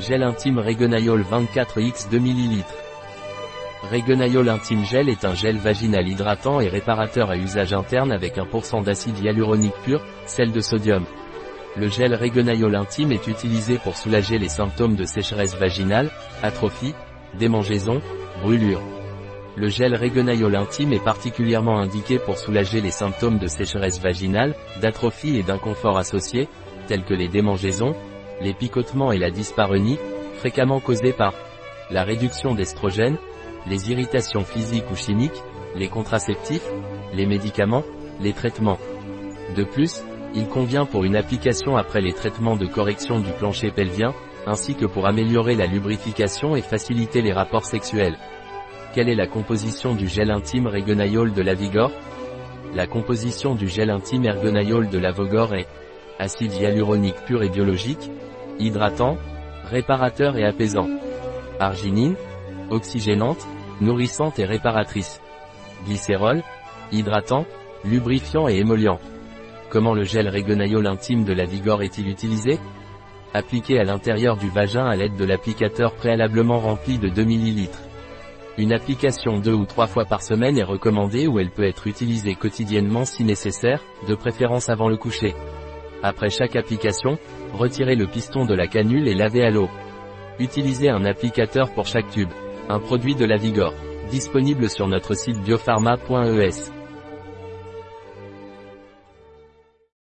Gel intime Regenayol 24X 2 ml. Regenayol Intime Gel est un gel vaginal hydratant et réparateur à usage interne avec un pourcent d'acide hyaluronique pur, sel de sodium. Le gel Regenayol Intime est utilisé pour soulager les symptômes de sécheresse vaginale, atrophie, démangeaison, brûlure. Le gel Regenayol Intime est particulièrement indiqué pour soulager les symptômes de sécheresse vaginale, d'atrophie et d'inconfort associés, tels que les démangeaisons, les picotements et la dyspareunie, fréquemment causés par la réduction d'estrogènes, les irritations physiques ou chimiques, les contraceptifs, les médicaments, les traitements. De plus, il convient pour une application après les traitements de correction du plancher pelvien, ainsi que pour améliorer la lubrification et faciliter les rapports sexuels. Quelle est la composition du gel intime Regenayol de la Vigor? La composition du gel intime Ergonayol de la Vigor est acide hyaluronique pur et biologique, hydratant, réparateur et apaisant. Arginine, oxygénante, nourrissante et réparatrice. Glycérol, hydratant, lubrifiant et émollient. Comment le gel Regenayol intime de la Vigor est-il utilisé? Appliqué à l'intérieur du vagin à l'aide de l'applicateur préalablement rempli de 2 ml. Une application deux ou trois fois par semaine est recommandée ou elle peut être utilisée quotidiennement si nécessaire, de préférence avant le coucher. Après chaque application, retirez le piston de la canule et lavez à l'eau. Utilisez un applicateur pour chaque tube. Un produit de la Vigor. Disponible sur notre site biopharma.es.